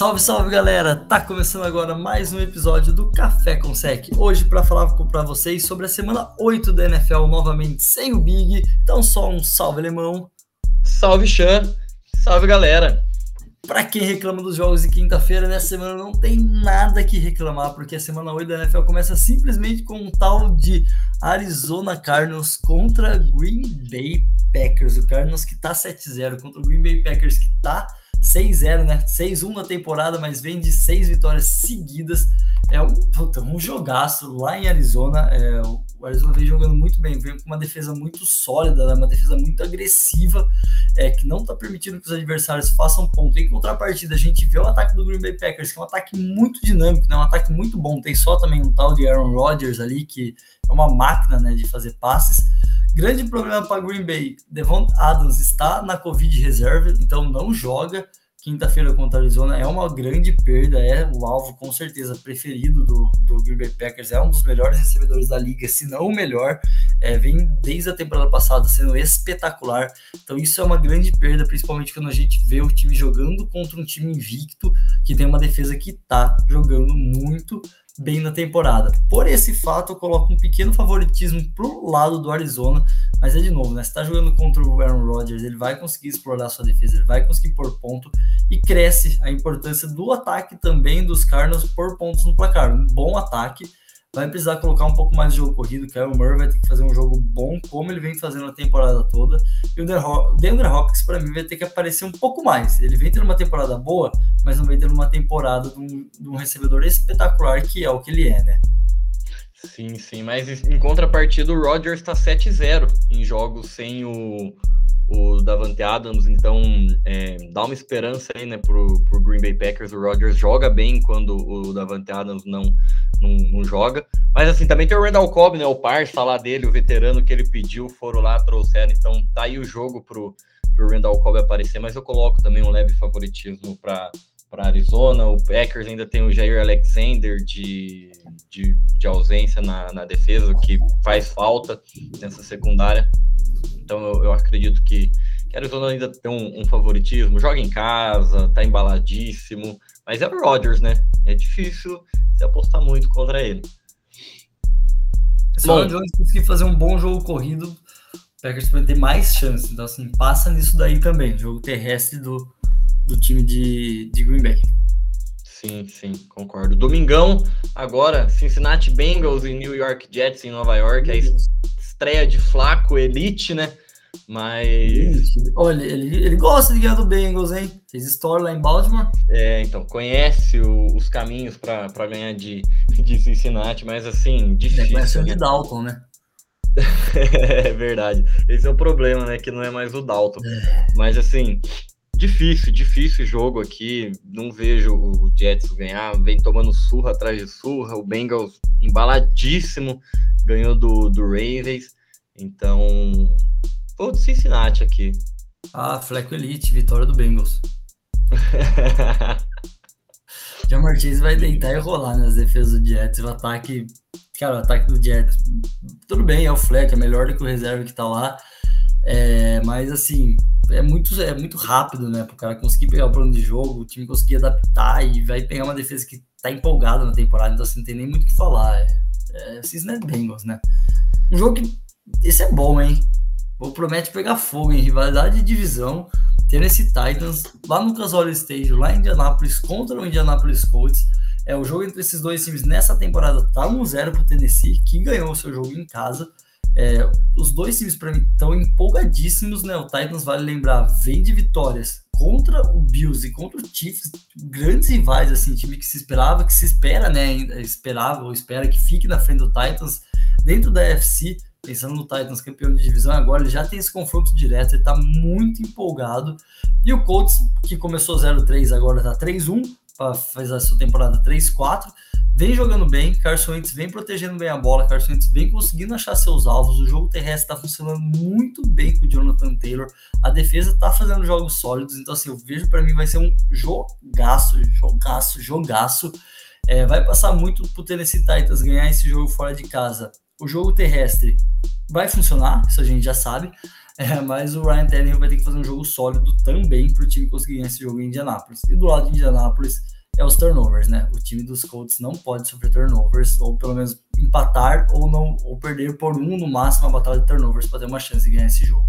Salve, salve galera! Tá começando agora mais um episódio do Café com Sec. Hoje para falar para vocês sobre a semana 8 da NFL, novamente sem o Big. Então só um salve alemão. Salve Chan, salve galera. Para quem reclama dos jogos de quinta-feira, nessa semana não tem nada que reclamar, porque a semana 8 da NFL começa simplesmente com um tal de Arizona Cardinals contra Green Bay Packers. O Cardinals que tá 7-0 contra o Green Bay Packers que tá 6-0, né? 6-1 na temporada, mas vem de seis vitórias seguidas. É um, puta, um jogaço lá em Arizona. É, o Arizona vem jogando muito bem, vem com uma defesa muito sólida, né? uma defesa muito agressiva, é, que não está permitindo que os adversários façam ponto. Em contrapartida, a gente vê o ataque do Green Bay Packers, que é um ataque muito dinâmico, né? um ataque muito bom. Tem só também um tal de Aaron Rodgers ali, que é uma máquina né, de fazer passes. Grande problema para Green Bay. Devon Adams está na Covid reserva, então não joga. Quinta-feira contra a Arizona é uma grande perda, é o alvo com certeza preferido do, do Green Bay Packers, é um dos melhores recebedores da liga, se não o melhor, é, vem desde a temporada passada sendo espetacular, então isso é uma grande perda, principalmente quando a gente vê o time jogando contra um time invicto, que tem uma defesa que tá jogando muito, bem na temporada. Por esse fato, eu coloco um pequeno favoritismo pro lado do Arizona, mas é de novo, né? Você tá jogando contra o Aaron Rodgers, ele vai conseguir explorar sua defesa, ele vai conseguir pôr ponto e cresce a importância do ataque também dos Cardinals por pontos no placar. Um bom ataque vai precisar colocar um pouco mais de jogo corrido. O Kyle Murray vai ter que fazer um jogo bom, como ele vem fazendo a temporada toda. E o Denver Hopkins, para mim, vai ter que aparecer um pouco mais. Ele vem tendo uma temporada boa, mas não vem tendo uma temporada de um, de um recebedor espetacular, que é o que ele é, né? Sim, sim, mas em contrapartida, o Rodgers está 7-0 em jogos sem o, o Davante Adams, então é, dá uma esperança aí, né, pro, pro Green Bay Packers. O Rodgers joga bem quando o Davante Adams não, não, não, joga. Mas assim, também tem o Randall Cobb, né, o parça lá dele, o veterano que ele pediu, foram lá, trouxeram. Então tá aí o jogo pro, pro Randall Cobb aparecer, mas eu coloco também um leve favoritismo para para Arizona. O Packers ainda tem o Jair Alexander de, de, de ausência na, na defesa, que faz falta nessa secundária. Então eu, eu acredito que, que a Arizona ainda tem um, um, favoritismo, joga em casa, tá embaladíssimo, mas é o Rodgers, né? É difícil se apostar muito contra ele. Se o Jones conseguir fazer um bom jogo corrido, o Packers vai ter mais chance. Então, assim, passa nisso daí também, jogo terrestre do, do time de, de Green Bay. Sim, sim, concordo. Domingão, agora, Cincinnati Bengals e New York Jets em Nova York. Aí estreia de Flaco, Elite, né? Mas. Olha, ele, ele gosta de ganhar do Bengals, hein? Fez história lá em Baltimore. É, então, conhece o, os caminhos para ganhar de, de Cincinnati, mas assim, difícil. É, conhece o de né? Dalton, né? é verdade. Esse é o problema, né? Que não é mais o Dalton. É. Mas assim, difícil, difícil jogo aqui. Não vejo o Jets ganhar. Vem tomando surra atrás de surra. O Bengals embaladíssimo ganhou do, do Ravens. Então, vou do Cincinnati aqui. Ah, Fleco Elite, vitória do Bengals. Já Martins vai deitar e rolar nas defesas do Jets. O ataque, cara, o ataque do Jets, tudo bem, é o Fleck, é melhor do que o reserva que tá lá. É, mas assim, é muito, é muito rápido, né? Para o cara conseguir pegar o plano de jogo, o time conseguir adaptar e vai pegar uma defesa que tá empolgada na temporada, então assim, não tem nem muito o que falar. É, é Cincinnati Bengals, né? Um jogo que. Esse é bom, hein? Promete pegar fogo em rivalidade de divisão. Tennessee Titans, lá no Casole Stage, lá em Indianapolis, contra o Indianapolis Colts. É o jogo entre esses dois times nessa temporada tá 1-0 pro Tennessee, que ganhou o seu jogo em casa. É, os dois times para mim estão empolgadíssimos, né? O Titans, vale lembrar, vem de vitórias contra o Bills e contra o Chiefs, grandes rivais, assim, time que se esperava, que se espera, né? Esperava ou espera que fique na frente do Titans dentro da FC, pensando no Titans campeão de divisão, agora ele já tem esse confronto direto, ele tá muito empolgado. E o Colts, que começou 0-3, agora tá 3-1, faz a sua temporada 3-4 vem jogando bem, Carson Wentz vem protegendo bem a bola, Carson Wentz vem conseguindo achar seus alvos, o jogo terrestre está funcionando muito bem com o Jonathan Taylor, a defesa está fazendo jogos sólidos, então assim, eu vejo para mim vai ser um jogaço, jogaço, jogaço, é, vai passar muito pro Tennessee Titans ganhar esse jogo fora de casa. O jogo terrestre vai funcionar, isso a gente já sabe, É, mas o Ryan Tannehill vai ter que fazer um jogo sólido também para o time conseguir ganhar esse jogo em Indianápolis. E do lado de Indianápolis é os turnovers, né? O time dos Colts não pode sofrer turnovers, ou pelo menos empatar ou não ou perder por um no máximo a batalha de turnovers para ter uma chance de ganhar esse jogo.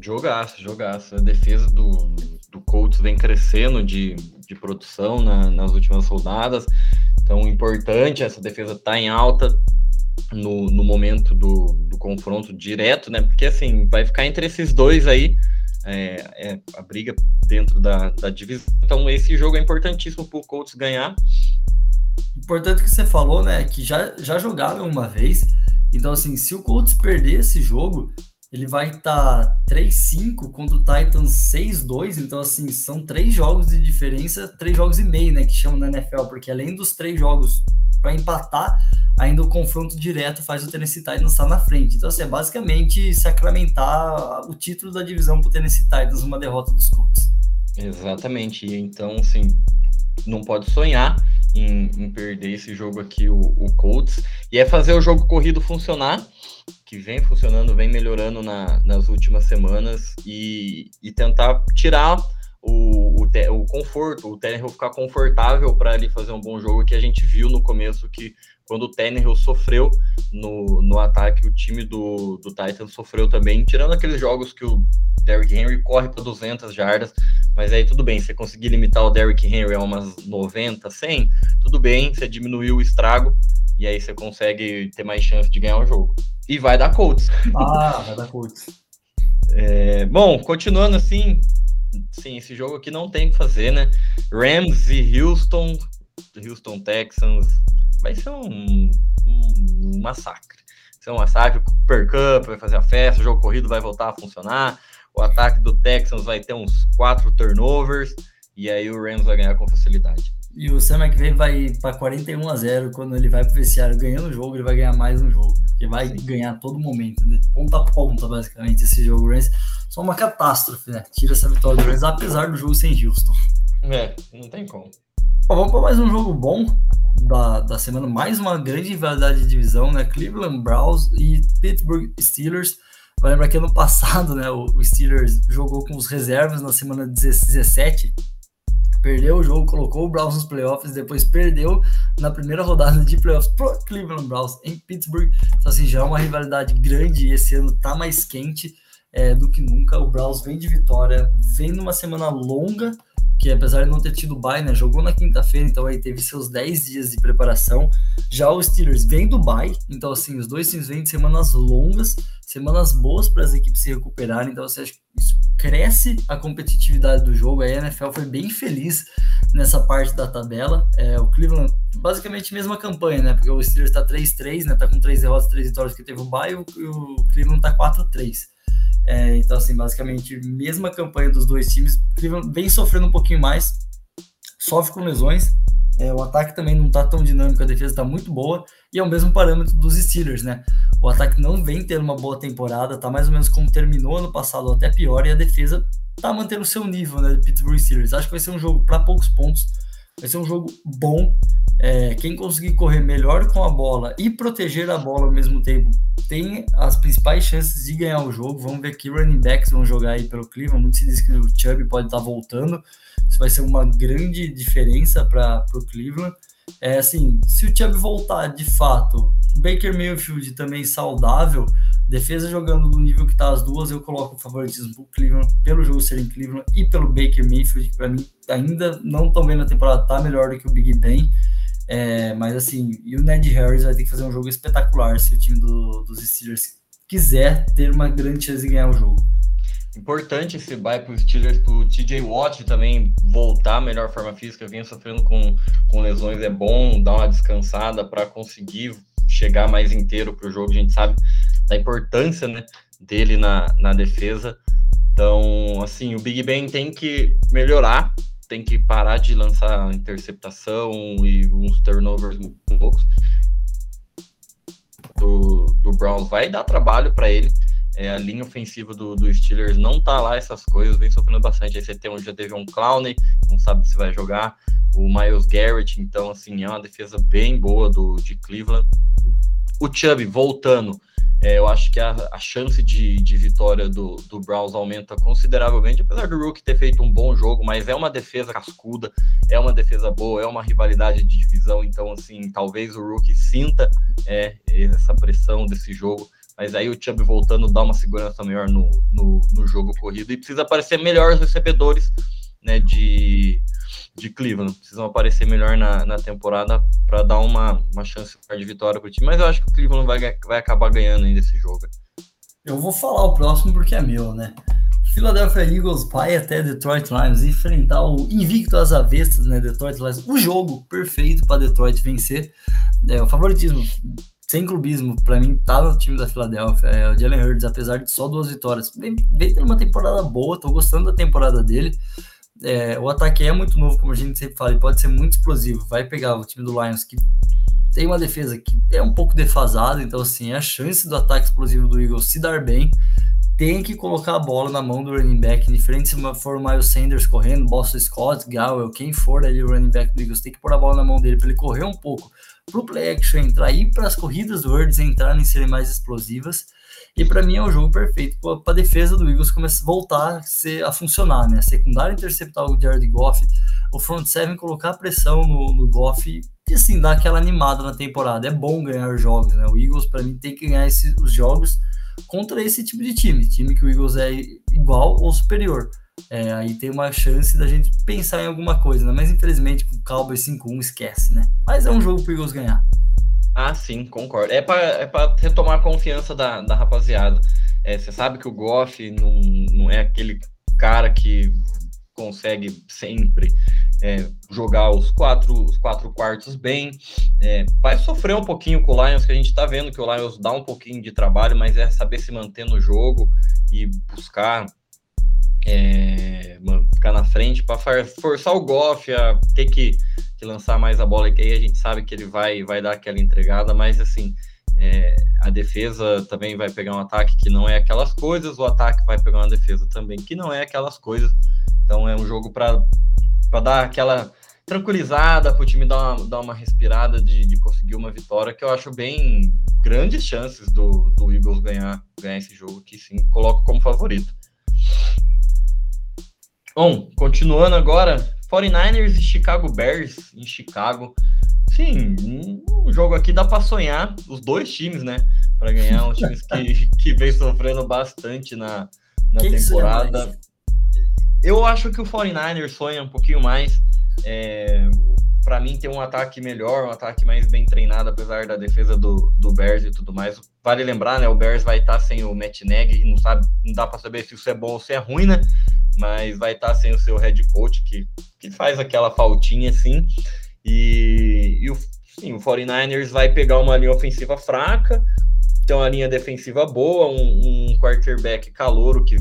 Jogaço, jogaço. A defesa do, do Colts vem crescendo de, de produção na, nas últimas rodadas. Então, importante, essa defesa tá em alta no, no momento do, do confronto direto, né? Porque assim, vai ficar entre esses dois aí é, é a briga dentro da, da divisão. Então, esse jogo é importantíssimo para o Colts ganhar. Importante que você falou, né? Que já, já jogaram uma vez. Então, assim, se o Colts perder esse jogo, ele vai estar tá 3-5 contra o Titans 6-2. Então, assim, são três jogos de diferença, três jogos e meio, né? Que chamam na NFL, porque além dos três jogos para empatar, ainda o confronto direto faz o Tennessee Titans estar na frente. Então, assim, é basicamente sacramentar o título da divisão para o Tennessee Titans, uma derrota dos Colts. Exatamente. Então, assim, não pode sonhar em, em perder esse jogo aqui, o, o, Colts. E é fazer o jogo corrido funcionar, que vem funcionando, vem melhorando na, nas últimas semanas, e, e tentar tirar o, o, te, o conforto, o Tannehill ficar confortável para ele fazer um bom jogo, que a gente viu no começo que quando o Tannehill sofreu no, no ataque, o time do, do Titans sofreu também, tirando aqueles jogos que o Derrick Henry corre para 200 jardas, mas aí tudo bem, você conseguir limitar o Derrick Henry a umas 90, 100, tudo bem, você diminuiu o estrago, e aí você consegue ter mais chance de ganhar o jogo. E vai dar Colts. Ah, vai dar Colts. É, bom, continuando assim, sim, esse jogo aqui não tem o que fazer, né? Rams e Houston, Houston Texans, vai ser um, um, um massacre. Vai ser um massacre, o Cooper Cup vai fazer a festa, o jogo corrido vai voltar a funcionar, o ataque do Texans vai ter uns quatro turnovers, e aí o Rams vai ganhar com facilidade. E o Sam McVay vai para 41 a 0 quando ele vai para o vestiário ganhando o jogo, ele vai ganhar mais um jogo, porque vai Sim. ganhar todo momento, de ponta a ponta, basicamente, esse jogo. O Rams só uma catástrofe, né? Tira essa vitória do Rams, apesar do jogo sem Houston. É, não tem como. Vamos para mais um jogo bom da, da semana, mais uma grande rivalidade de divisão, né? Cleveland Browns e Pittsburgh Steelers. Vai lembrar que ano passado, né, o, o Steelers jogou com os reservas na semana 17 perdeu o jogo, colocou o Browns nos playoffs, depois perdeu na primeira rodada de playoffs pro Cleveland Browns em Pittsburgh. Então, assim, já é uma rivalidade grande e esse ano tá mais quente é, do que nunca. O Browns vem de vitória, vem numa semana longa, que apesar de não ter tido bye, né, jogou na quinta-feira, então aí teve seus 10 dias de preparação. Já o Steelers vem do bye, então assim, os dois times vêm de semanas longas, semanas boas para as equipes se recuperarem, então você acha que isso cresce a competitividade do jogo. A NFL foi bem feliz nessa parte da tabela. É, o Cleveland, basicamente mesma campanha, né? Porque o Steelers está 3-3, né? Tá com 3 derrotas, 3 vitórias que teve o Bay, e o Cleveland tá 4-3. É, então, assim, basicamente, mesma campanha dos dois times. Cleveland vem sofrendo um pouquinho mais, sofre com lesões, é, o ataque também não está tão dinâmico, a defesa está muito boa, e é o mesmo parâmetro dos Steelers, né? O ataque não vem tendo uma boa temporada, tá mais ou menos como terminou ano passado, até pior, e a defesa tá mantendo o seu nível, né? Do Pittsburgh Steelers. Acho que vai ser um jogo para poucos pontos, vai ser um jogo bom. É, quem conseguir correr melhor com a bola e proteger a bola ao mesmo tempo tem as principais chances de ganhar o jogo. Vamos ver que running backs vão jogar aí pelo Cleveland. Muito se diz que o Chubb pode estar voltando. Isso vai ser uma grande diferença para o Cleveland. É assim, se o Chubb voltar de fato, o Baker Mayfield também saudável, defesa jogando no nível que tá as duas, eu coloco o favoritismo pro Cleveland, pelo jogo ser em Cleveland e pelo Baker Mayfield, que para mim ainda não tão bem na temporada, tá melhor do que o Big Ben. É, mas assim, e o Ned Harris vai ter que fazer um jogo espetacular se o time do, dos Steelers quiser ter uma grande chance de ganhar o jogo. Importante esse bye para os Steelers, para o TJ Watt também voltar à melhor forma física, vinha sofrendo com, com lesões, é bom dar uma descansada para conseguir chegar mais inteiro para o jogo. A gente sabe da importância né, dele na, na defesa. Então, assim, o Big Ben tem que melhorar, tem que parar de lançar interceptação e uns turnovers poucos. Do, do Browns vai dar trabalho para ele é, a linha ofensiva do, do, Steelers não tá lá essas coisas, vem sofrendo bastante. Aí você tem já teve um Clowney, não sabe se vai jogar, o Miles Garrett, então assim, é uma defesa bem boa do, de Cleveland. O Chubb voltando é, eu acho que a, a chance de, de vitória do, do Browns aumenta consideravelmente, apesar do Rook ter feito um bom jogo, mas é uma defesa cascuda, é uma defesa boa, é uma rivalidade de divisão, então, assim, talvez o Rook sinta é, essa pressão desse jogo, mas aí o Chubb voltando dá uma segurança maior no, no, no jogo corrido e precisa aparecer melhor os recebedores né, de, de Cleveland. Precisam aparecer melhor na, na temporada para dar uma, uma chance de vitória para o time. Mas eu acho que o Cleveland vai, vai acabar ganhando ainda esse jogo. Eu vou falar o próximo porque é meu, né? Philadelphia Eagles vai até Detroit Lions enfrentar o invicto às avessas, né? Detroit Lions. O jogo perfeito para Detroit vencer. É, o favoritismo, sem clubismo, para mim tá no time da Philadelphia. É, o Jalen Hurts, apesar de só duas vitórias, vem, vem tendo uma temporada boa, tô gostando da temporada dele. É, o ataque é muito novo, como a gente sempre fala, e pode ser muito explosivo. Vai pegar o time do Lions, que tem uma defesa que é um pouco defasada, então, assim, a chance do ataque explosivo do Eagles se dar bem tem que colocar a bola na mão do running back, diferente se for o Miles Sanders correndo, Boston Scott, Gowell, quem for ali o running back do Eagles, tem que pôr a bola na mão dele para ele correr um pouco, para o play action entrar, ir para as corridas do Words entrarem serem mais explosivas e para mim é o jogo perfeito para a defesa do Eagles começar a voltar a, ser, a funcionar, né? A secundária interceptar o Jared Goff, o front seven colocar pressão no, no Goff e assim dar aquela animada na temporada. É bom ganhar jogos, né? O Eagles para mim tem que ganhar esses, os jogos contra esse tipo de time, time que o Eagles é igual ou superior. É, aí tem uma chance da gente pensar em alguma coisa, né? Mas infelizmente o Cowboys 5-1 esquece, né? Mas é um jogo para o Eagles ganhar. Ah, sim, concordo. É para é retomar a confiança da, da rapaziada. É, você sabe que o Goff não, não é aquele cara que consegue sempre é, jogar os quatro, os quatro quartos bem. É, vai sofrer um pouquinho com o Lions, que a gente está vendo que o Lions dá um pouquinho de trabalho, mas é saber se manter no jogo e buscar é, ficar na frente para forçar o Goff a ter que que lançar mais a bola, que aí a gente sabe que ele vai, vai dar aquela entregada, mas assim, é, a defesa também vai pegar um ataque que não é aquelas coisas, o ataque vai pegar uma defesa também que não é aquelas coisas. Então é um jogo para dar aquela tranquilizada, para o time dar uma, dar uma respirada de, de conseguir uma vitória, que eu acho bem grandes chances do, do Eagles ganhar, ganhar esse jogo, que sim, coloco como favorito. Bom, continuando agora, 49ers e Chicago Bears em Chicago. Sim, um jogo aqui dá para sonhar os dois times, né? Para ganhar, os times que, que vem sofrendo bastante na, na temporada. Eu acho que o 49ers sonha um pouquinho mais. É, para mim, tem um ataque melhor, um ataque mais bem treinado, apesar da defesa do, do Bears e tudo mais. Vale lembrar, né? O Bears vai estar sem o Matt Nagy, não sabe, não dá para saber se isso é bom ou se é ruim, né? Mas vai estar tá sem o seu head coach, que, que faz aquela faltinha assim. E, e o, sim, o 49ers vai pegar uma linha ofensiva fraca, tem uma linha defensiva boa, um, um quarterback calouro que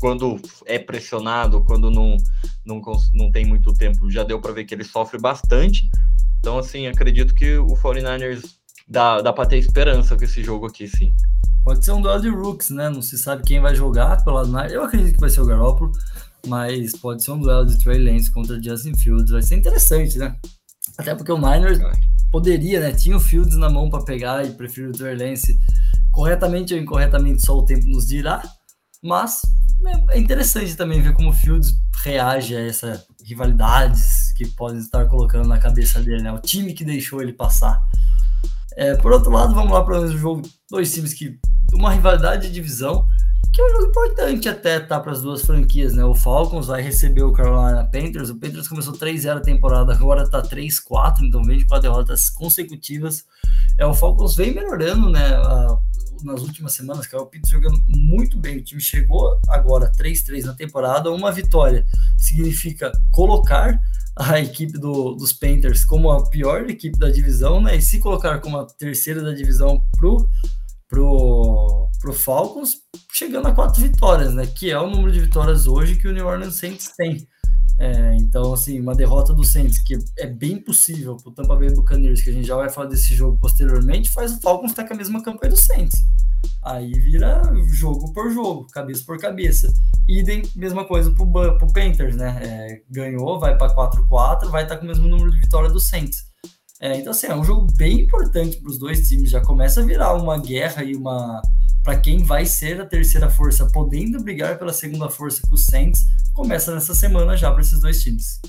quando é pressionado, quando não, não, não tem muito tempo, já deu para ver que ele sofre bastante. Então, assim, acredito que o 49ers dá, dá para ter esperança com esse jogo aqui, sim. Pode ser um duelo de rooks, né? Não se sabe quem vai jogar pelo lado Eu acredito que vai ser o Garoppolo, mas pode ser um duelo de Trey Lance contra Justin Fields. Vai ser interessante, né? Até porque o Niners poderia, né? Tinha o Fields na mão para pegar e prefiro o Trey Lance. Corretamente ou incorretamente, só o tempo nos dirá. Mas é interessante também ver como o Fields reage a essas rivalidades que podem estar colocando na cabeça dele, né? O time que deixou ele passar. É, por outro lado, vamos lá para o jogo, dois times que uma rivalidade de divisão, que é um jogo importante até tá para as duas franquias, né? O Falcons vai receber o Carolina Panthers. O Panthers começou 3-0 a temporada, agora tá 3-4, então vem de quatro derrotas consecutivas. É, o Falcons vem melhorando, né? A, nas últimas semanas, que é o Pitts jogando muito bem. O time chegou agora 3-3 na temporada, uma vitória significa colocar a equipe do, dos Panthers como a pior equipe da divisão, né? E se colocar como a terceira da divisão pro, pro, pro Falcons, chegando a quatro vitórias, né? Que é o número de vitórias hoje que o New Orleans Saints tem. É, então, assim, uma derrota do Saints, que é bem possível pro Tampa Bay Buccaneers, que a gente já vai falar desse jogo posteriormente, faz o Falcons estar com a mesma campanha do Saints. Aí vira jogo por jogo, cabeça por cabeça. Idem, mesma coisa pro, pro Panthers, né? É, ganhou, vai para 4-4, vai estar tá com o mesmo número de vitória do Saints. É, então, assim, é um jogo bem importante para os dois times. Já começa a virar uma guerra e uma. Para quem vai ser a terceira força, podendo brigar pela segunda força com o Saints, começa nessa semana já para esses dois times.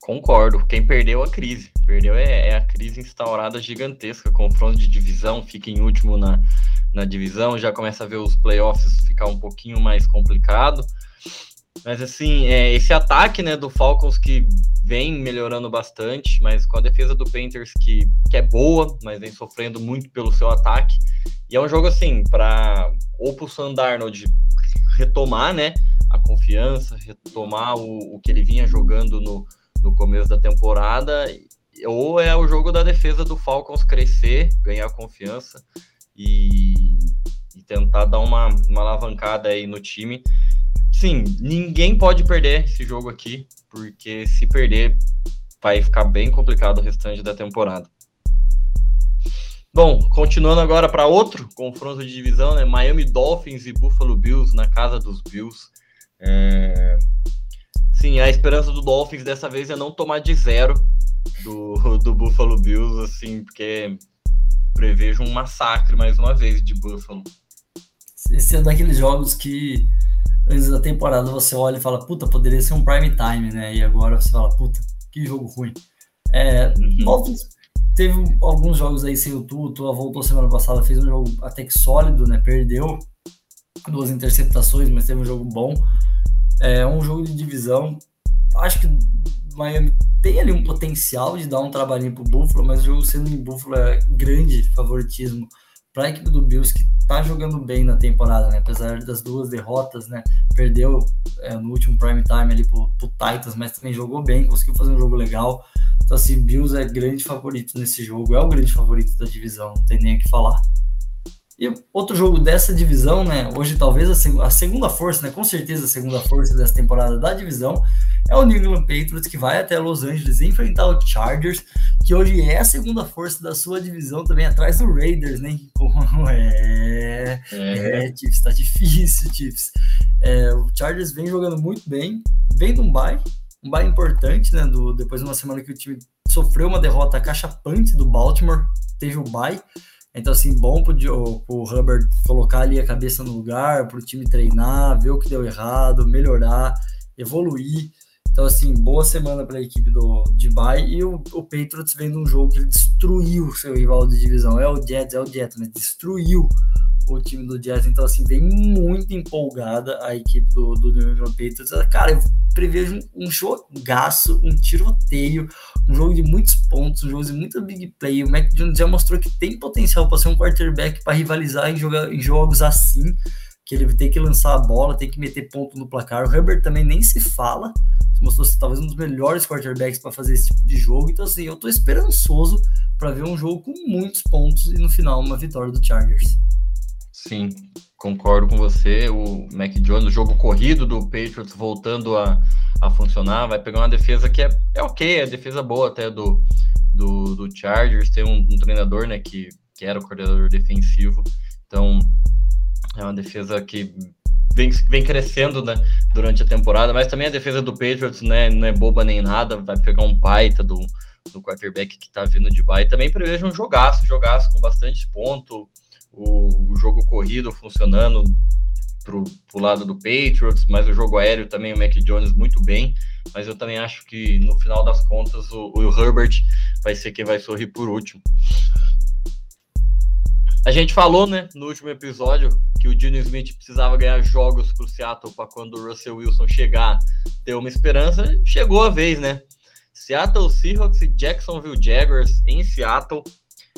Concordo. Quem perdeu a crise. Perdeu é, é, a crise instaurada gigantesca. Confronto de divisão, fica em último na, na divisão, já começa a ver os playoffs ficar um pouquinho mais complicado. Mas assim, é, esse ataque né, do Falcons que vem melhorando bastante, mas com a defesa do Panthers que, que é boa, mas vem sofrendo muito pelo seu ataque. E é um jogo assim, para ou para o Sandarnold retomar né, a confiança, retomar o, o que ele vinha jogando no, no começo da temporada, ou é o jogo da defesa do Falcons crescer, ganhar confiança e, e tentar dar uma, uma alavancada aí no time sim, ninguém pode perder esse jogo aqui, porque se perder vai ficar bem complicado o restante da temporada. Bom, continuando agora para outro confronto de divisão, né? Miami Dolphins e Buffalo Bills na casa dos Bills. É... Sim, a esperança do Dolphins dessa vez é não tomar de zero do, do Buffalo Bills, assim, porque prevejo um massacre mais uma vez de Buffalo. Esse é daqueles jogos que antes da temporada você olha e fala, puta, poderia ser um prime time, né? E agora você fala, puta, que jogo ruim. É, uhum. teve alguns jogos aí sem o Tuto, voltou semana passada, fez um jogo até que sólido, né? Perdeu duas interceptações, mas teve um jogo bom. É um jogo de divisão. Acho que Miami tem ali um potencial de dar um trabalhinho pro Buffalo, mas o jogo sendo em Buffalo é grande favoritismo para a equipe do Bills que tá jogando bem na temporada, né? Apesar das duas derrotas, né? Perdeu é, no último prime time ali pro, pro Titans, mas também jogou bem, conseguiu fazer um jogo legal. Então, assim, Bills é grande favorito nesse jogo, é o grande favorito da divisão, não tem nem o que falar. E outro jogo dessa divisão, né? Hoje talvez a, seg a, segunda força, né? Com certeza a segunda força dessa temporada da divisão é o New England Patriots que vai até Los Angeles enfrentar o Chargers, que hoje é a segunda força da sua divisão também atrás do Raiders, né? É, é, é Chiefs, tá difícil, Chiefs. É, o Chargers vem jogando muito bem, vem de um bye, um bye importante, né? Do, depois de uma semana que o time sofreu uma derrota cachapante do Baltimore, teve o bye. Então, assim, bom pro, pro Hubbard colocar ali a cabeça no lugar, pro time treinar, ver o que deu errado, melhorar, evoluir. Então, assim, boa semana para a equipe do Dubai e o, o Patriots vendo um jogo que ele destruiu seu rival de divisão. É o Jets, é o Jets, mas destruiu o time do Jets. Então, assim, vem muito empolgada a equipe do, do New England Patriots. Cara, eu prevejo um, um jogaço, um tiroteio, um jogo de muitos pontos, um jogo de muita big play. O Mac Jones já mostrou que tem potencial para ser um quarterback para rivalizar em, joga, em jogos assim, que ele tem que lançar a bola, tem que meter ponto no placar. O Herbert também nem se fala, mostrou ser talvez um dos melhores quarterbacks para fazer esse tipo de jogo. Então, assim, eu tô esperançoso para ver um jogo com muitos pontos e no final uma vitória do Chargers. Sim, concordo com você. O Mac Jones, o jogo corrido do Patriots voltando a, a funcionar, vai pegar uma defesa que é, é ok, é defesa boa até do, do, do Chargers. Tem um, um treinador, né, que, que era o coordenador defensivo. Então, é uma defesa que vem, vem crescendo né, durante a temporada, mas também a defesa do Patriots né, não é boba nem nada, vai pegar um baita do, do quarterback que tá vindo de baixo. Também prevejo um jogaço, jogaço com bastante ponto, o, o jogo corrido funcionando pro, pro lado do Patriots, mas o jogo aéreo também o Mac Jones muito bem, mas eu também acho que no final das contas o, o Herbert vai ser quem vai sorrir por último. A gente falou, né, no último episódio, que o Dino Smith precisava ganhar jogos para o Seattle para quando o Russell Wilson chegar ter uma esperança. Chegou a vez, né? Seattle Seahawks e Jacksonville Jaguars em Seattle.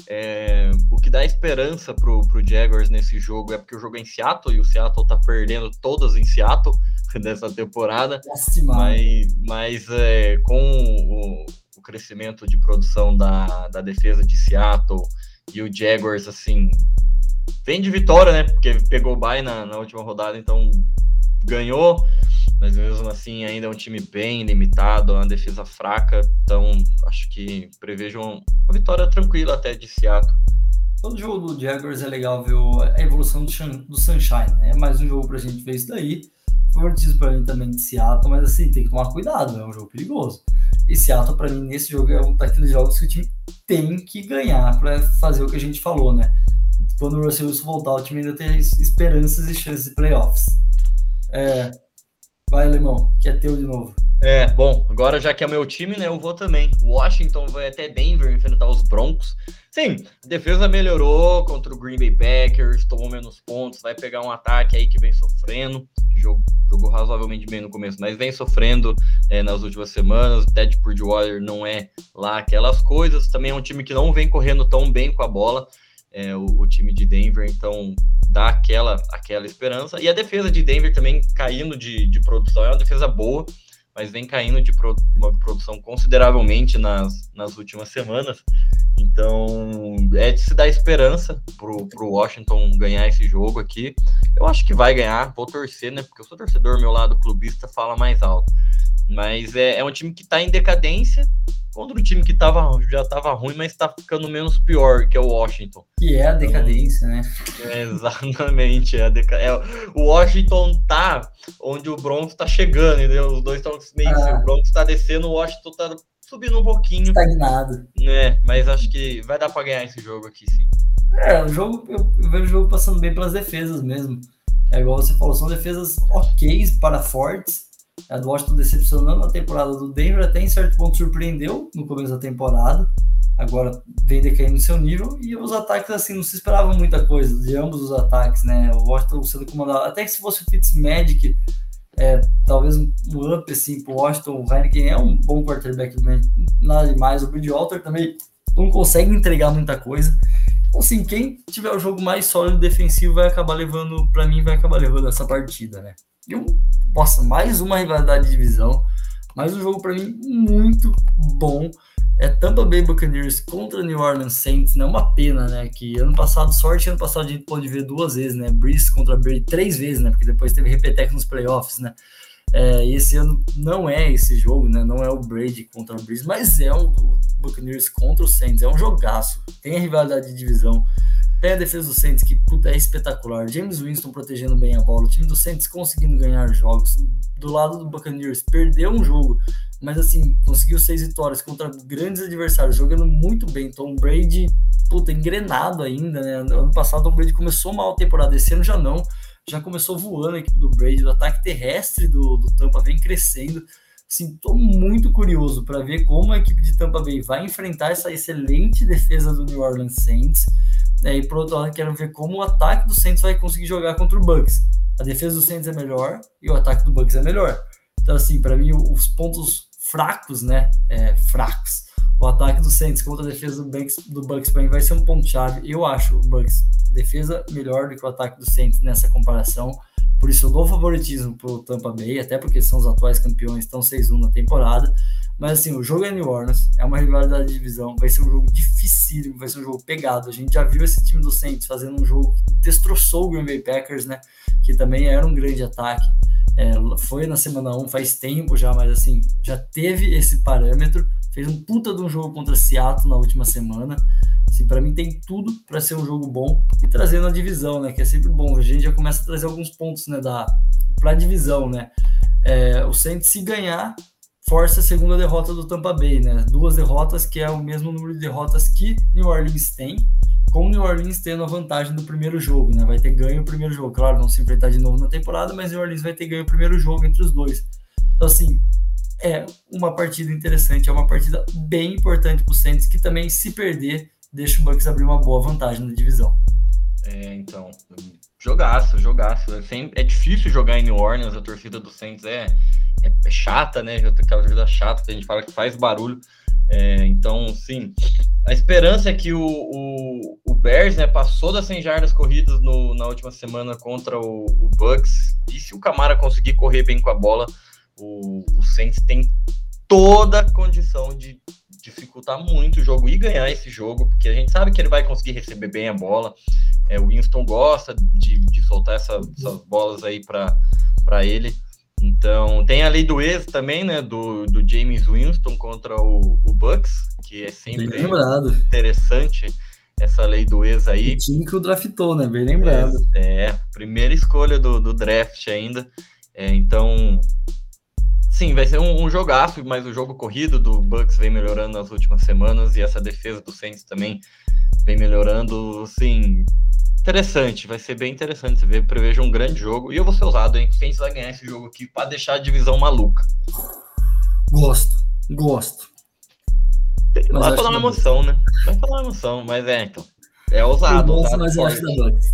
É, o que dá esperança pro, pro Jaguars nesse jogo é porque o jogo é em Seattle e o Seattle tá perdendo todas em Seattle nessa temporada. Mas, mas é, com o, o, crescimento de produção da, da defesa de Seattle e o Jaguars, assim, vem de vitória, né? Porque pegou o bye na, na última rodada, então ganhou, mas mesmo assim ainda é um time bem limitado, uma defesa fraca, então acho que prevejo uma vitória tranquila até de Seattle. Todo jogo do Jaguars é legal ver a evolução do, do Sunshine, né? É mais um jogo pra gente ver isso daí. Favoritismo pra mim também de Seattle, mas assim, tem que tomar cuidado, é um jogo perigoso. E Seattle, para mim, nesse jogo é um daqueles jogos que o time tem que ganhar para fazer o que a gente falou, né? Quando o Russell Wilson voltar, o time ainda tem esperanças e chances de playoffs. É, vai, Alemão, que é teu de novo. É, bom, agora já que é meu time, né, eu vou também. Washington vai até Denver enfrentar os Broncos. Sim, a defesa melhorou contra o Green Bay Packers, tomou menos pontos, vai pegar um ataque aí que vem sofrendo, que jogou, jogou razoavelmente bem no começo, mas vem sofrendo é, nas últimas semanas. O Ted Bridgewater não é lá aquelas coisas. Também é um time que não vem correndo tão bem com a bola, é, o, o time de Denver, então dá aquela, aquela esperança. E a defesa de Denver também caindo de, de produção, é uma defesa boa mas vem caindo de uma produção consideravelmente nas, nas últimas semanas. Então, é de se dar esperança pro, pro Washington ganhar esse jogo aqui. Eu acho que vai ganhar, vou torcer, né? Porque eu sou torcedor, meu lado clubista fala mais alto. Mas é, é um time que está em decadência contra o time que tava, já estava ruim, mas está ficando menos pior, que é o Washington. Que é a decadência, então, né? É, exatamente. É, deca... é o Washington tá onde o Broncos está chegando, entendeu? Os dois estão meio ah. O Broncos está descendo, o Washington está subindo um pouquinho. Estagnado. É, mas acho que vai dar para ganhar esse jogo aqui, sim. É, o jogo, eu, eu vejo o jogo passando bem pelas defesas mesmo. É igual você falou, são defesas ok para fortes a Washington decepcionando na temporada do Denver, até em certo ponto surpreendeu no começo da temporada. Agora vem decaindo seu nível e os ataques assim não se esperava muita coisa de ambos os ataques, né? O Washington sendo comandado, até que se fosse o Fitzmagic, é, talvez um up assim pro Washington, o Heineken é um bom quarterback, né? nada demais. O Bridgewater também não consegue entregar muita coisa. Então, assim, quem tiver o jogo mais sólido defensivo vai acabar levando, para mim, vai acabar levando essa partida, né? E um, nossa, mais uma rivalidade de divisão. Mais um jogo para mim muito bom. É Tampa Bay Buccaneers contra New Orleans Saints, né? Uma pena, né? Que ano passado, sorte, ano passado a gente pode ver duas vezes, né? Breeze contra Brady três vezes, né? Porque depois teve Repetec nos playoffs, né? É, esse ano não é esse jogo, né? Não é o Brady contra o Breeze, mas é o Buccaneers contra o Saints. É um jogaço. Tem a rivalidade de divisão. Tem a defesa do Saints que puta, é espetacular. James Winston protegendo bem a bola. O time do Saints conseguindo ganhar jogos. Do lado do Buccaneers, perdeu um jogo, mas assim, conseguiu seis vitórias contra grandes adversários, jogando muito bem. Tom Brady, puta, engrenado ainda, né? Ano passado Tom Brady começou mal a temporada, esse ano já não. Já começou voando a equipe do Brady. O ataque terrestre do, do Tampa vem crescendo. Sim, estou muito curioso para ver como a equipe de Tampa Bay vai enfrentar essa excelente defesa do New Orleans Saints. É, e por outro lado, quero ver como o ataque do Saints vai conseguir jogar contra o Bucks. A defesa do Saints é melhor e o ataque do Bucks é melhor. Então, assim, para mim, os pontos fracos, né? É, fracos. O ataque do Saints contra a defesa do Bucks, do Bucks para mim vai ser um ponto-chave. Eu acho o Bucks defesa melhor do que o ataque do Saints nessa comparação. Por isso eu dou favoritismo pro Tampa Bay, até porque são os atuais campeões, estão 6-1 na temporada. Mas assim, o jogo é New Orleans, é uma rivalidade de divisão, vai ser um jogo dificílimo, vai ser um jogo pegado. A gente já viu esse time do Saints fazendo um jogo que destroçou o Green Bay Packers, né? Que também era um grande ataque. É, foi na semana 1, faz tempo já, mas assim, já teve esse parâmetro. Fez um puta de um jogo contra Seattle na última semana. Assim, para mim tem tudo para ser um jogo bom e trazendo a divisão, né? Que é sempre bom. A gente já começa a trazer alguns pontos, né? Da para divisão, né? É, o Saints se ganhar força a segunda derrota do Tampa Bay, né? Duas derrotas, que é o mesmo número de derrotas que New Orleans tem, com New Orleans tendo a vantagem do primeiro jogo, né? Vai ter ganho o primeiro jogo. Claro, vão se enfrentar de novo na temporada, mas New Orleans vai ter ganho o primeiro jogo entre os dois. Então, assim, é uma partida interessante, é uma partida bem importante para o Saints, que também, se perder, deixa o Bucks abrir uma boa vantagem na divisão. É, então, jogaço, jogaço. É, sempre, é difícil jogar em New Orleans, a torcida do Saints é é, é chata, né? Aquela vida chata que a gente fala que faz barulho. É, então, sim, a esperança é que o, o, o Bears né, passou das 100 jardas corridas no, na última semana contra o, o, Bucks. E se o Camara conseguir correr bem com a bola, o, o Saints tem toda a condição de dificultar muito o jogo e ganhar esse jogo, porque a gente sabe que ele vai conseguir receber bem a bola. É, o Winston gosta de, de soltar essa, essas bolas aí para ele. Então, tem a lei do ex também, né? Do, do James Winston contra o, o Bucks, que é sempre interessante essa lei do ex aí. O time que o draftou, né? Bem lembrado. É, é primeira escolha do, do draft ainda. É, então, sim, vai ser um, um, jogaço, mas o jogo corrido do Bucks vem melhorando nas últimas semanas e essa defesa do Saints também vem melhorando, sim, interessante, vai ser bem interessante você ver, prevejo um grande jogo e eu vou ser usado, hein? O Saints vai ganhar esse jogo aqui para deixar a divisão maluca. Gosto, gosto. Mas vai falar uma emoção, né? Vai falar uma emoção, mas é, então. É ousado. Eu gosto, ousado mas eu acho da Bucks.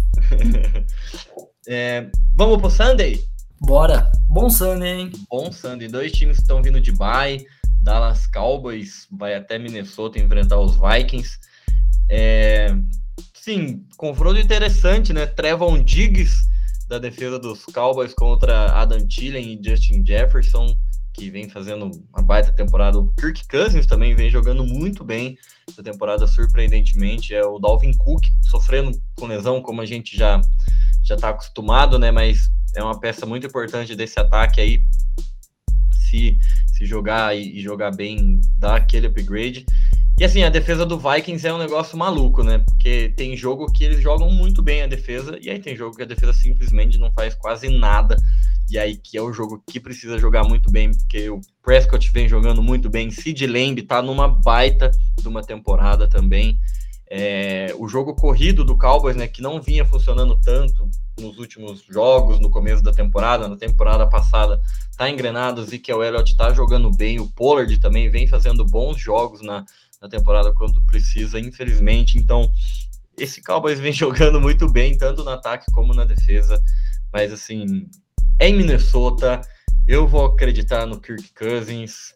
é, vamos pro Sunday? Bora. Bom Sunday, hein? Bom Sunday. Dois times que estão vindo de bye. Dallas Cowboys vai até Minnesota enfrentar os Vikings. É... Sim, confronto interessante, né? Trevon Diggs da defesa dos Cowboys contra Adam Thielen e Justin Jefferson, que vem fazendo uma baita temporada. O Kirk Cousins também vem jogando muito bem essa temporada, surpreendentemente. É o Dalvin Cook sofrendo com lesão, como a gente já já está acostumado, né? Mas é uma peça muito importante desse ataque aí. Se, se jogar e, jogar bem, dá aquele upgrade. E assim, a defesa do Vikings é um negócio maluco, né? Porque tem jogo que eles jogam muito bem a defesa, e aí tem jogo que a defesa simplesmente não faz quase nada. E aí que é o jogo que precisa jogar muito bem, porque o Prescott vem jogando muito bem, Sid Lamb tá numa baita de uma temporada também. É, o jogo corrido do Cowboys, né, que não vinha funcionando tanto nos últimos jogos, no começo da temporada, na temporada passada, tá engrenado, o Ezekiel Elliott tá jogando bem, o Pollard também vem fazendo bons jogos na, na temporada quando precisa, infelizmente, então esse Cowboys vem jogando muito bem, tanto no ataque como na defesa, mas assim, em Minnesota, eu vou acreditar no Kirk Cousins,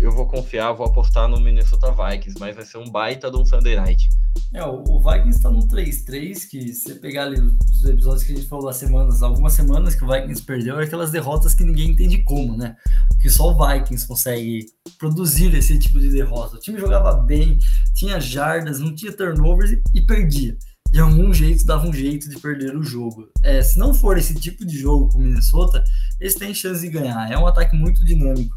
eu vou confiar, vou apostar no Minnesota Vikings, mas vai ser um baita de um Sunday Night. É, o, Vikings tá no 3-3, que se você pegar ali os episódios que a gente falou das semanas, algumas semanas que o Vikings perdeu, é aquelas derrotas que ninguém entende como, né? Que só o Vikings consegue produzir esse tipo de derrota. O time jogava bem, tinha jardas, não tinha turnovers e, e perdia. De algum jeito dava um jeito de perder o jogo. É, se não for esse tipo de jogo com o Minnesota, eles têm chance de ganhar. É um ataque muito dinâmico.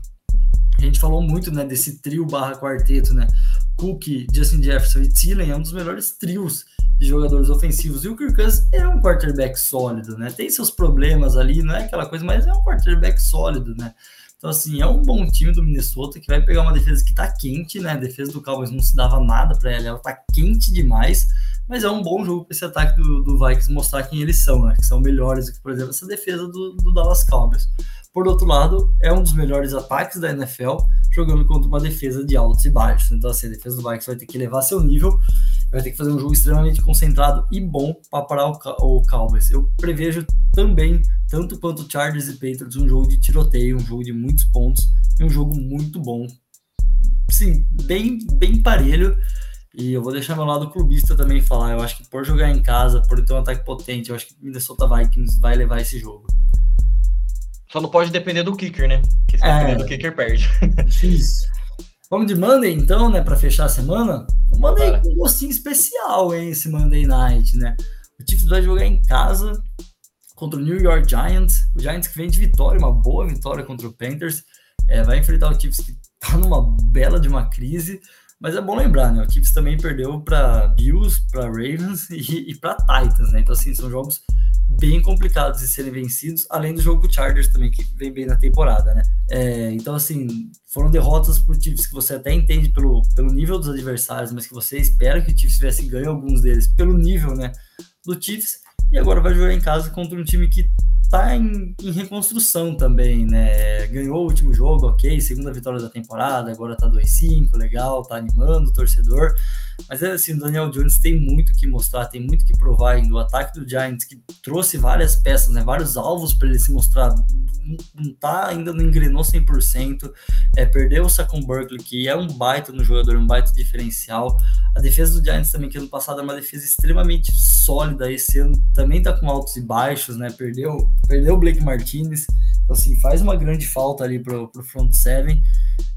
A gente falou muito né, desse trio barra quarteto, né? Cook, Justin Jefferson e Thielen é um dos melhores trios de jogadores ofensivos. E o Kirk Cousins é um quarterback sólido, né? Tem seus problemas ali, não é aquela coisa, mas é um quarterback sólido, né? Então, assim, é um bom time do Minnesota que vai pegar uma defesa que tá quente, né? A defesa do Cowboys não se dava nada para ela, ela tá quente demais, mas é um bom jogo para esse ataque do, do Vikings mostrar quem eles são, né? Que são melhores que, por exemplo, essa defesa do, do Dallas Cowboys. Por outro lado, é um dos melhores ataques da NFL, jogando contra uma defesa de altos e baixos. Então, assim, a defesa do Vikings vai ter que elevar seu nível, vai ter que fazer um jogo extremamente concentrado e bom para parar o, o Cowboys. Eu prevejo também, tanto quanto Chargers e Patriots, um jogo de tiroteio, um jogo de muitos pontos e um jogo muito bom. Sim, bem, bem parelho. E eu vou deixar meu lado clubista também falar. Eu acho que por jogar em casa, por ter um ataque potente, eu acho que Minnesota Vikings vai levar esse jogo. Só não pode depender do kicker, né? Porque se é, depender do kicker, perde. Isso. Vamos de Monday, então, né? Para fechar a semana. O Monday com um gostinho especial, hein? Esse Monday Night, né? O Chiefs vai jogar em casa contra o New York Giants. O Giants que vem de vitória, uma boa vitória contra o Panthers. É, vai enfrentar o Chiefs que tá numa bela de uma crise. Mas é bom lembrar, né? O Chiefs também perdeu para Bills, para Ravens e, e para Titans, né? Então, assim, são jogos bem complicados de serem vencidos, além do jogo com o Chargers também, que vem bem na temporada, né? É, então, assim, foram derrotas por times que você até entende pelo, pelo nível dos adversários, mas que você espera que o Chiefs tivesse ganho alguns deles pelo nível, né, do Chiefs, e agora vai jogar em casa contra um time que tá em, em, reconstrução também, né? Ganhou o último jogo, ok, segunda vitória da temporada, agora tá 2-5, legal, tá animando o torcedor. Mas assim, o Daniel Jones tem muito que mostrar, tem muito que provar ainda. O ataque do Giants que trouxe várias peças, né? Vários alvos para ele se mostrar. Não, tá, ainda não engrenou 100%. É, perdeu o Saquon Berkeley, que é um baita no jogador, um baita diferencial. A defesa do Giants também, que ano passado é uma defesa extremamente sólida. Esse ano também tá com altos e baixos, né? Perdeu perdeu o Blake Martinez, então, assim, faz uma grande falta ali pro, pro front seven,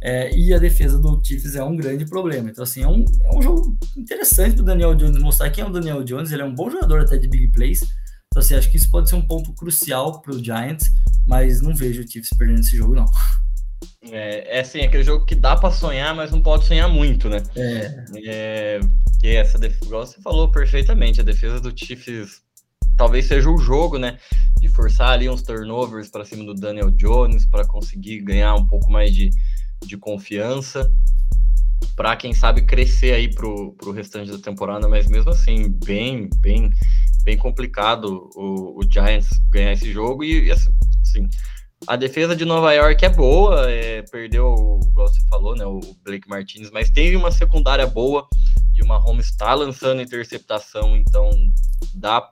é, e a defesa do Chiefs é um grande problema. Então, assim, é um, é um jogo interessante do Daniel Jones mostrar quem é o Daniel Jones, ele é um bom jogador até de big plays, então, assim, acho que isso pode ser um ponto crucial pro Giants, mas não vejo o Chiefs perdendo esse jogo, não. É, é assim, aquele jogo que dá para sonhar, mas não pode sonhar muito, né? É. é que essa defesa, igual você falou perfeitamente, a defesa do Chiefs talvez seja o jogo, né? De forçar ali uns turnovers para cima do Daniel Jones para conseguir ganhar um pouco mais de, de confiança para quem sabe crescer aí pro, pro restante da temporada, mas mesmo assim, bem, bem, bem complicado o, o Giants ganhar esse jogo. E assim, a defesa de Nova York é boa, é, perdeu, igual você falou, né, o Blake Martinez, mas teve uma secundária boa e uma home está lançando interceptação, então dá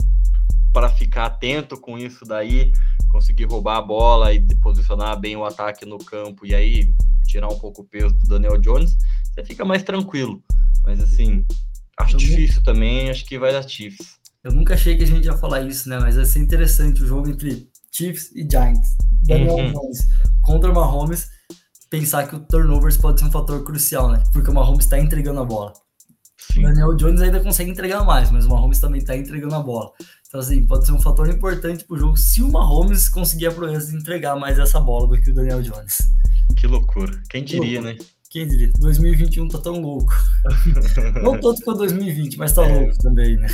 para ficar atento com isso daí, conseguir roubar a bola e posicionar bem o ataque no campo e aí tirar um pouco o peso do Daniel Jones, você fica mais tranquilo. Mas assim, acho eu difícil nunca... também, acho que vai dar Chiefs. Eu nunca achei que a gente ia falar isso, né? Mas vai ser interessante o jogo entre Chiefs e Giants. Daniel uhum. Jones contra Mahomes, pensar que o turnovers pode ser um fator crucial, né? Porque o Mahomes está entregando a bola. Sim. O Daniel Jones ainda consegue entregar mais, mas o Mahomes também está entregando a bola. Então, assim, pode ser um fator importante para o jogo se o Mahomes conseguir a proeza de entregar mais essa bola do que o Daniel Jones. Que loucura. Quem diria, né? Diria? 2021 tá tão louco. Não tanto quanto 2020, mas tá é. louco também, né?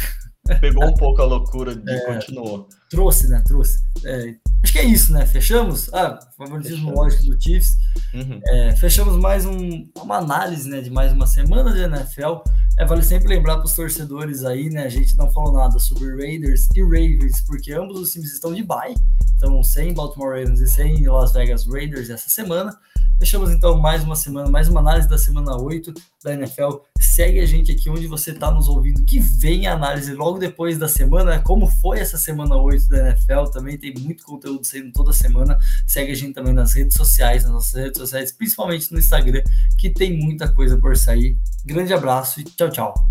Pegou um pouco a loucura e é, continuou. Trouxe, né? Trouxe. É, acho que é isso, né? Fechamos? Ah, favoritismo lógico do Chiefs. Uhum. É, fechamos mais um, uma análise né, de mais uma semana de NFL. É, vale sempre lembrar para os torcedores aí, né? A gente não falou nada sobre Raiders e Ravens, porque ambos os times estão de bye. Então, sem Baltimore Ravens e sem Las Vegas Raiders essa semana. Fechamos então mais uma semana, mais uma análise da semana 8 da NFL. Segue a gente aqui onde você está nos ouvindo, que vem a análise logo depois da semana, como foi essa semana 8 da NFL. Também tem muito conteúdo saindo toda semana. Segue a gente também nas redes sociais, nas nossas redes sociais, principalmente no Instagram, que tem muita coisa por sair. Grande abraço e tchau, tchau.